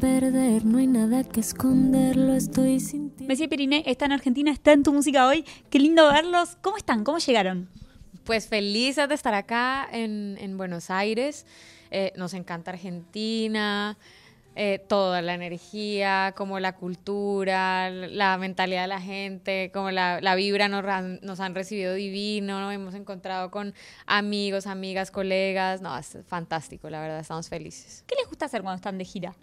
perder, no hay nada que esconder, lo estoy sintiendo. Messi Periné está en Argentina, está en tu música hoy. Qué lindo verlos. ¿Cómo están? ¿Cómo llegaron? Pues felices de estar acá en, en Buenos Aires. Eh, nos encanta Argentina, eh, toda la energía, como la cultura, la mentalidad de la gente, como la, la vibra nos, han- nos han recibido divino, ¿no? hemos encontrado con amigos, amigas, colegas. No, es fantástico, la verdad, estamos felices. ¿Qué les gusta hacer cuando están de gira?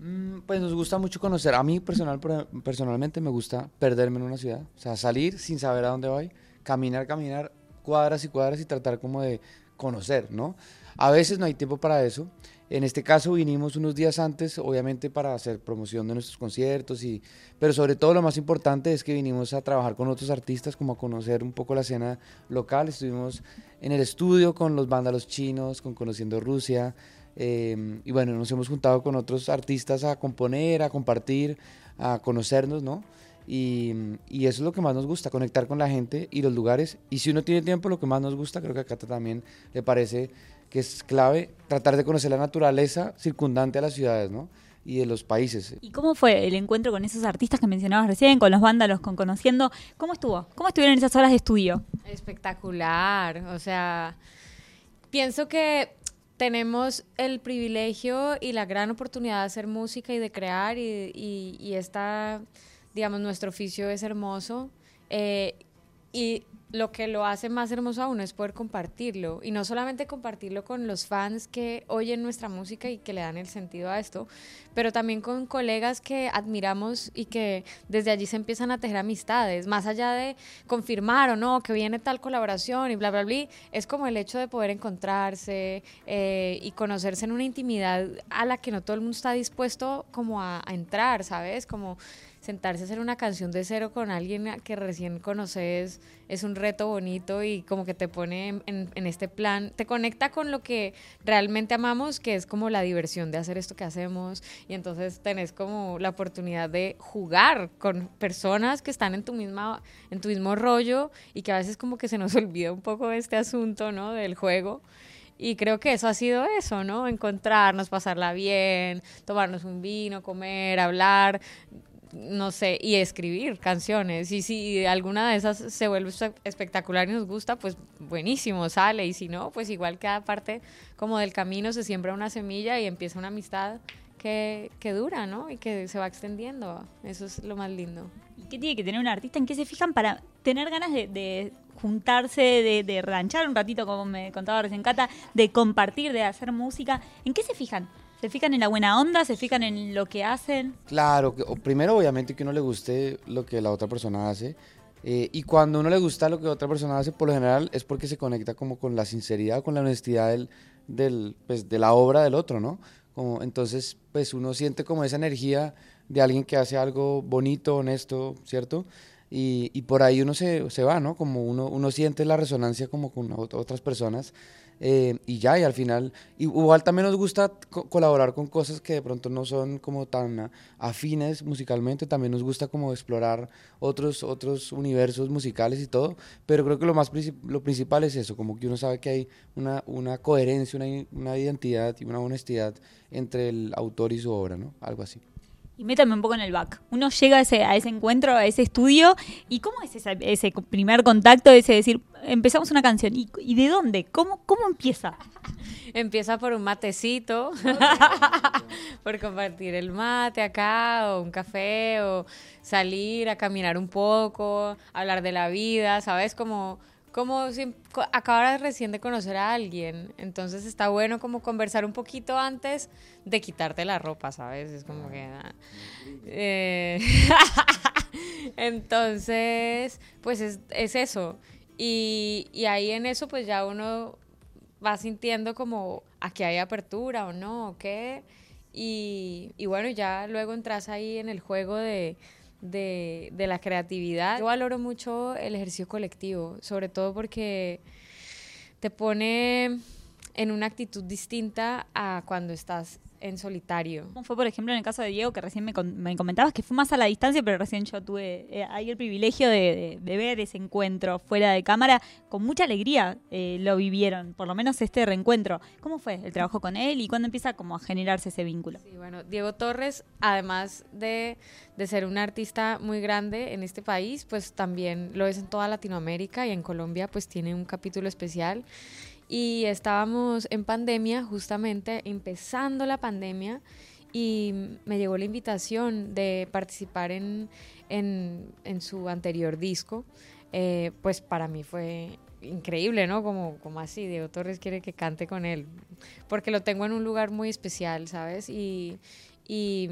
Mm, Pues nos gusta mucho conocer. A mí personalmente me gusta perderme en una ciudad. O sea, salir sin saber a dónde voy, caminar, caminar cuadras y cuadras y tratar como de conocer, ¿no? A veces no hay tiempo para eso. En este caso vinimos unos días antes, obviamente para hacer promoción de nuestros conciertos, y, pero sobre todo lo más importante es que vinimos a trabajar con otros artistas, como a conocer un poco la escena local. Estuvimos en el estudio con los vándalos chinos, con Conociendo Rusia, eh, y bueno, nos hemos juntado con otros artistas a componer, a compartir, a conocernos, ¿no? Y, y eso es lo que más nos gusta, conectar con la gente y los lugares. Y si uno tiene tiempo, lo que más nos gusta, creo que a Cata también le parece que es clave, tratar de conocer la naturaleza circundante a las ciudades, ¿no? Y de los países. ¿Y cómo fue el encuentro con esos artistas que mencionabas recién, con los vándalos, con Conociendo? ¿Cómo estuvo? ¿Cómo estuvieron esas horas de estudio? Espectacular, o sea, pienso que tenemos el privilegio y la gran oportunidad de hacer música y de crear y, y, y esta, digamos, nuestro oficio es hermoso eh, y lo que lo hace más hermoso aún es poder compartirlo y no solamente compartirlo con los fans que oyen nuestra música y que le dan el sentido a esto, pero también con colegas que admiramos y que desde allí se empiezan a tejer amistades, más allá de confirmar o no que viene tal colaboración y bla, bla, bla, es como el hecho de poder encontrarse eh, y conocerse en una intimidad a la que no todo el mundo está dispuesto como a, a entrar, ¿sabes? Como sentarse a hacer una canción de cero con alguien que recién conoces es un reto bonito y como que te pone en este plan, te conecta con lo que realmente amamos, que es como la diversión de hacer esto que hacemos y entonces tenés como la oportunidad de jugar con personas que están en tu misma en tu mismo rollo y que a veces como que se nos olvida un poco este asunto, ¿no? del juego. Y creo que eso ha sido eso, ¿no? Encontrarnos, pasarla bien, tomarnos un vino, comer, hablar, no sé, y escribir canciones. Y si alguna de esas se vuelve espe- espectacular y nos gusta, pues buenísimo, sale. Y si no, pues igual cada parte como del camino se siembra una semilla y empieza una amistad que, que dura, ¿no? Y que se va extendiendo. Eso es lo más lindo. ¿Y qué tiene que tener un artista? ¿En qué se fijan para tener ganas de, de juntarse, de, de ranchar un ratito, como me contaba recién Cata, de compartir, de hacer música? ¿En qué se fijan? ¿Se fijan en la buena onda? ¿Se fijan en lo que hacen? Claro, que- primero obviamente que uno le guste lo que la otra persona hace. eh, y cuando uno le gusta lo que otra persona hace, por lo general es porque se conecta como con la sinceridad, con la honestidad del, del, pues, de la obra del otro, ¿no? Como, entonces, pues uno siente como esa energía de alguien que hace algo bonito, honesto, ¿cierto? Y, y por ahí uno se, se va, ¿no? Como uno, uno siente la resonancia como con ot- otras personas. Eh, y ya, y al final, igual también nos gusta co- colaborar con cosas que de pronto no son como tan afines musicalmente, también nos gusta como explorar otros, otros universos musicales y todo, pero creo que lo más princip- lo principal es eso, como que uno sabe que hay una, una coherencia, una, una identidad y una honestidad entre el autor y su obra, ¿no? Algo así. Y métame un poco en el back. Uno llega a ese, a ese encuentro, a ese estudio, ¿y cómo es ese primer contacto, ese decir, empezamos una canción? ¿Y, y de dónde? ¿Cómo, ¿Cómo empieza? Empieza por un matecito, por compartir el mate acá, o un café, o salir a caminar un poco, hablar de la vida, ¿sabes? Como, como si acabas recién de conocer a alguien. Entonces está bueno como conversar un poquito antes de quitarte la ropa, ¿sabes? Es como que... ah, eh, Entonces, pues es, es eso. Y, y ahí en eso, pues ya uno va sintiendo como a que hay apertura o no, o qué. Y, y bueno, ya luego entras ahí en el juego de, de, de la creatividad. Yo valoro mucho el ejercicio colectivo, sobre todo porque te pone en una actitud distinta a cuando estás en solitario. ¿Cómo fue, por ejemplo, en el caso de Diego, que recién me, me comentabas que fue más a la distancia, pero recién yo tuve eh, ahí el privilegio de, de, ver ese encuentro fuera de cámara? Con mucha alegría eh, lo vivieron, por lo menos este reencuentro. ¿Cómo fue el trabajo con él y cuándo empieza como a generarse ese vínculo? Sí, bueno, Diego Torres, además de, de ser un artista muy grande en este país, pues también lo es en toda Latinoamérica y en Colombia pues tiene un capítulo especial y estábamos en pandemia, justamente empezando la pandemia, y me llegó la invitación de participar en, en, su anterior disco. Eh, pues para mí fue increíble, ¿no? Como, como así, Diego Torres quiere que cante con él, porque lo tengo en un lugar muy especial, ¿sabes? Y, y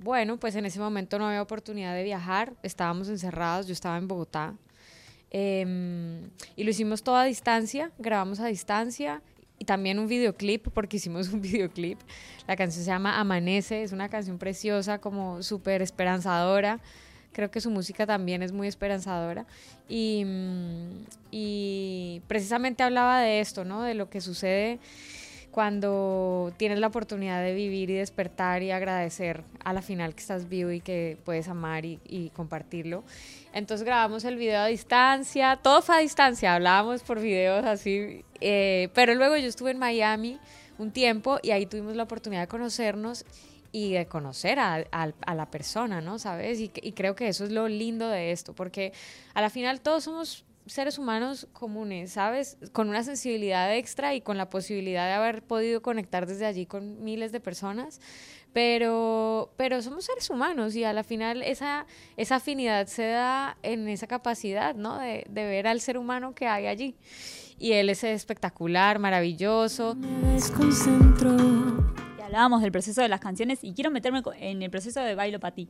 bueno, pues en ese momento no había oportunidad de viajar, estábamos encerrados, yo estaba en Bogotá Em, y lo hicimos todo a distancia, grabamos a distancia y también un videoclip, porque hicimos un videoclip. La canción se llama Amanece, es una canción preciosa, como súper esperanzadora. Creo que su música también es muy esperanzadora. Y, mm, y precisamente hablaba de esto, ¿no? De lo que sucede cuando tienes la oportunidad de vivir y despertar y agradecer a la final que estás vivo y que puedes amar y, y, compartirlo. Entonces grabamos el video a distancia, todo fue a distancia, hablábamos por videos así, eh, pero luego yo estuve en Miami un tiempo y ahí tuvimos la oportunidad de conocernos y de conocer a, a, la persona, ¿no? ¿Sabes? Y, y creo que eso es lo lindo de esto, porque a la final todos somos seres humanos comunes, ¿sabes? Con una sensibilidad extra y con la posibilidad de haber podido conectar desde allí con miles de personas, pero, pero somos seres humanos y a la final esa, esa afinidad se da en esa capacidad, ¿no? De, de ver al ser humano que hay allí. Y él es espectacular, maravilloso. Y hablábamos del proceso de las canciones y quiero meterme en el proceso de Bailo para ti.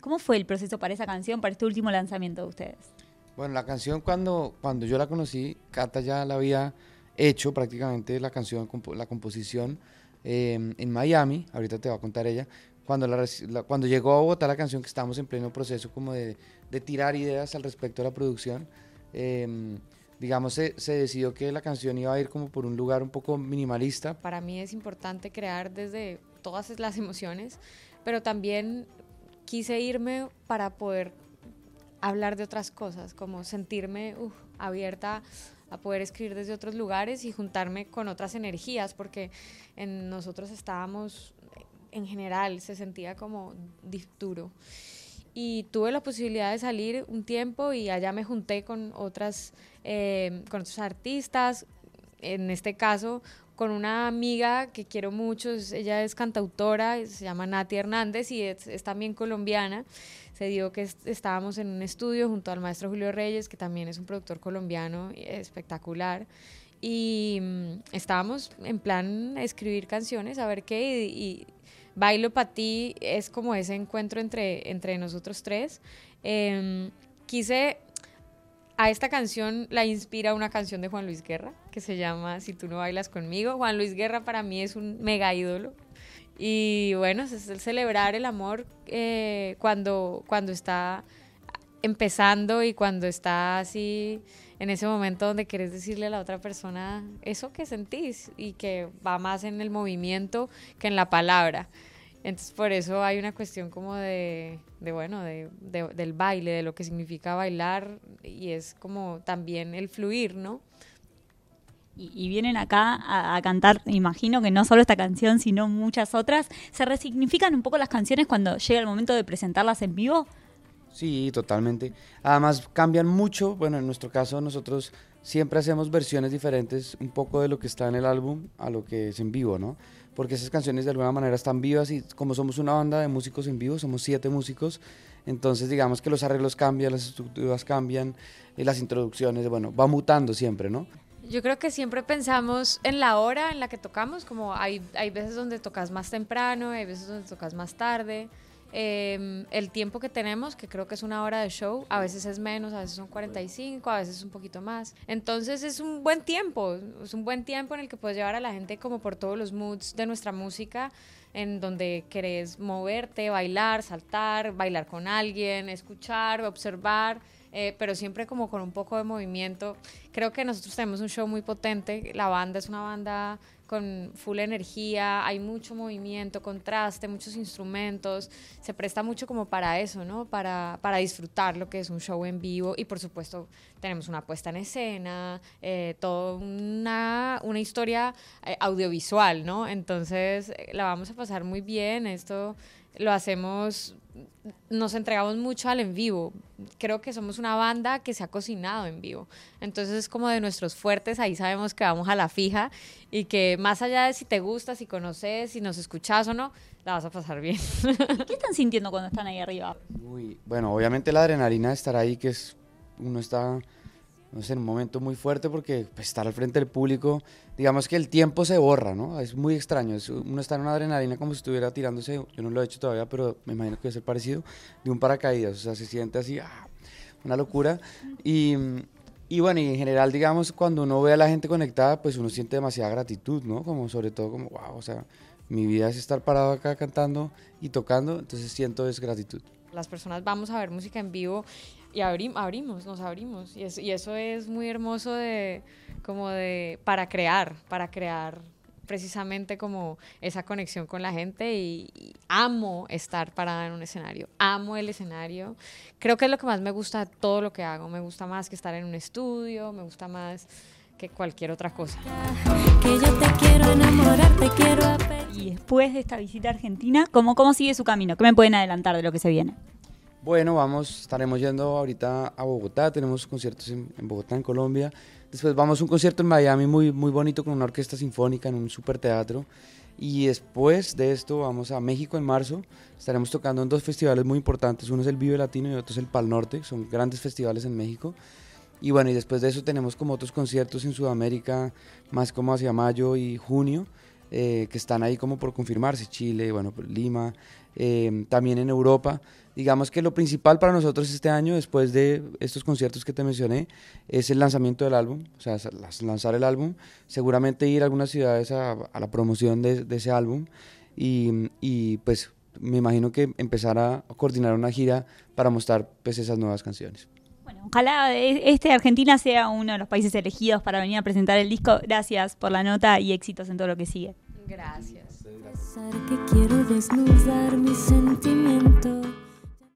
¿Cómo fue el proceso para esa canción, para este último lanzamiento de ustedes? Bueno, la canción cuando, cuando yo la conocí, Cata ya la había hecho prácticamente la canción, la composición em, en Miami, ahorita te va a contar ella, cuando, la, cuando llegó a Bogotá la canción que estábamos en pleno proceso como de, de tirar ideas al respecto a la producción, eh, digamos se, se, decidió que la canción iba a ir como por un lugar un poco minimalista. Para mí es importante crear desde todas las emociones, pero también quise irme para poder hablar de otras cosas, como sentirme abierta a poder escribir desde otros lugares y juntarme con otras energías, porque en nosotros estábamos, en general, se sentía como duro. Y tuve la posibilidad de salir un tiempo y allá me junté con otras, eh, con otros artistas, en este caso con una amiga que quiero mucho, ella es cantautora, se llama Nati Hernández y es, es también colombiana se dio que estábamos en un estudio junto al maestro Julio Reyes, que también es un productor colombiano espectacular, y mm, estábamos en plan escribir canciones, a ver qué, y, Bailo para ti es como ese encuentro entre, entre nosotros tres. Em, quise a esta canción la inspira una canción de Juan Luis Guerra que se llama Si tú no bailas conmigo. Juan Luis Guerra para mí es un mega ídolo. Y bueno, es el celebrar el amor eh, cuando, cuando está empezando y cuando está así en ese momento donde quieres decirle a la otra persona eso que sentís y que va más en el movimiento que en la palabra. Entonces por eso hay una cuestión como de, de bueno, de, del baile, de lo que significa bailar y es como también el fluir, ¿no? y, vienen acá a, cantar, imagino que no solo esta canción, sino muchas otras, ¿se resignifican un poco las canciones cuando llega el momento de presentarlas en vivo? Sí, totalmente. Además cambian mucho, bueno, en nuestro caso nosotros siempre hacemos versiones diferentes un poco de lo que está en el álbum a lo que es en vivo, ¿no? Porque esas canciones de alguna manera están vivas y como somos una banda de músicos en vivo, somos siete músicos, entonces digamos que los arreglos cambian, las estructuras cambian, y las introducciones, bueno, va mutando siempre, ¿no? Yo creo que siempre pensamos en la hora en la que tocamos, como hay, hay veces donde tocas más temprano, hay veces donde tocas más tarde. Em, el tiempo que tenemos, que creo que es una hora de show, a veces es menos, a veces son 45, a veces un poquito más. Entonces es un buen tiempo, es un buen tiempo en el que puedes llevar a la gente como por todos los moods de nuestra música, en donde querés moverte, bailar, saltar, bailar con alguien, escuchar, observar eh, pero siempre como con un poco de movimiento. Creo que nosotros tenemos un show muy potente, la banda es una banda con full energía, hay mucho movimiento, contraste, muchos instrumentos, se presta mucho como para eso, ¿no? Para, para disfrutar lo que es un show en vivo y por supuesto tenemos una puesta en escena, eh, toda una, una historia eh, audiovisual, ¿no? Entonces eh, la vamos a pasar muy bien, esto lo hacemos nos entregamos mucho al en vivo. Creo que somos una banda que se ha cocinado en vivo. Entonces es como de nuestros fuertes, ahí sabemos que vamos a la fija y que más allá de si te gusta, si conoces, si nos escuchas o no, la vas a pasar bien. ¿Qué están sintiendo cuando están ahí arriba? Uy, bueno, obviamente la adrenalina de estar ahí, que es uno está no sé, en un momento muy fuerte porque pues, estar al frente del público, digamos que el tiempo se borra, ¿no? Es muy extraño, es, uno está en una adrenalina como si estuviera tirándose, yo no lo he hecho todavía, pero me imagino que debe ser parecido, de un paracaídas, o sea, se siente así, ah, una locura. Y, y bueno, y en general, digamos, cuando uno ve a la gente conectada, pues uno siente demasiada gratitud, ¿no? Como sobre todo como, wow, o sea, mi vida es estar parado acá cantando y tocando, entonces siento es gratitud. Las personas vamos a ver música en vivo y abrimos, nos abrimos. Y, y eso es muy hermoso de, como de, para crear, para crear precisamente como esa conexión con la gente y, amo estar parada en un escenario, amo el escenario. Creo que es lo que más me gusta de todo lo que hago, me gusta más que estar en un estudio, me gusta más que cualquier otra cosa. Que yo te quiero enamorar, te quiero Y después de esta visita a Argentina, ¿cómo, ¿cómo sigue su camino? ¿Qué me pueden adelantar de lo que se viene? Bueno, vamos, estaremos yendo ahorita a Bogotá, tenemos conciertos en, Bogotá, en Colombia. Después vamos a un concierto en Miami muy, muy bonito con una orquesta sinfónica en un super teatro. Y después de esto vamos a México en marzo. Estaremos tocando en dos festivales muy importantes. Uno es el Vive Latino y otro es el Pal Norte. Son grandes festivales en México. Y bueno, y después de eso tenemos como otros conciertos en Sudamérica, más como hacia mayo y junio, eh, que están ahí como por confirmarse. Chile, bueno, Lima, eh, también en Europa digamos que lo principal para nosotros este año, después de estos conciertos que te mencioné, es el lanzamiento del álbum, o sea, lanzar el álbum, seguramente ir a algunas ciudades a, la promoción de, ese álbum y, y, pues me imagino que empezar a coordinar una gira para mostrar pues esas nuevas canciones. Bueno, ojalá este Argentina sea uno de los países elegidos para venir a presentar el disco. Gracias por la nota y éxitos en todo lo que sigue. Gracias. Que quiero desnudar mi sentimiento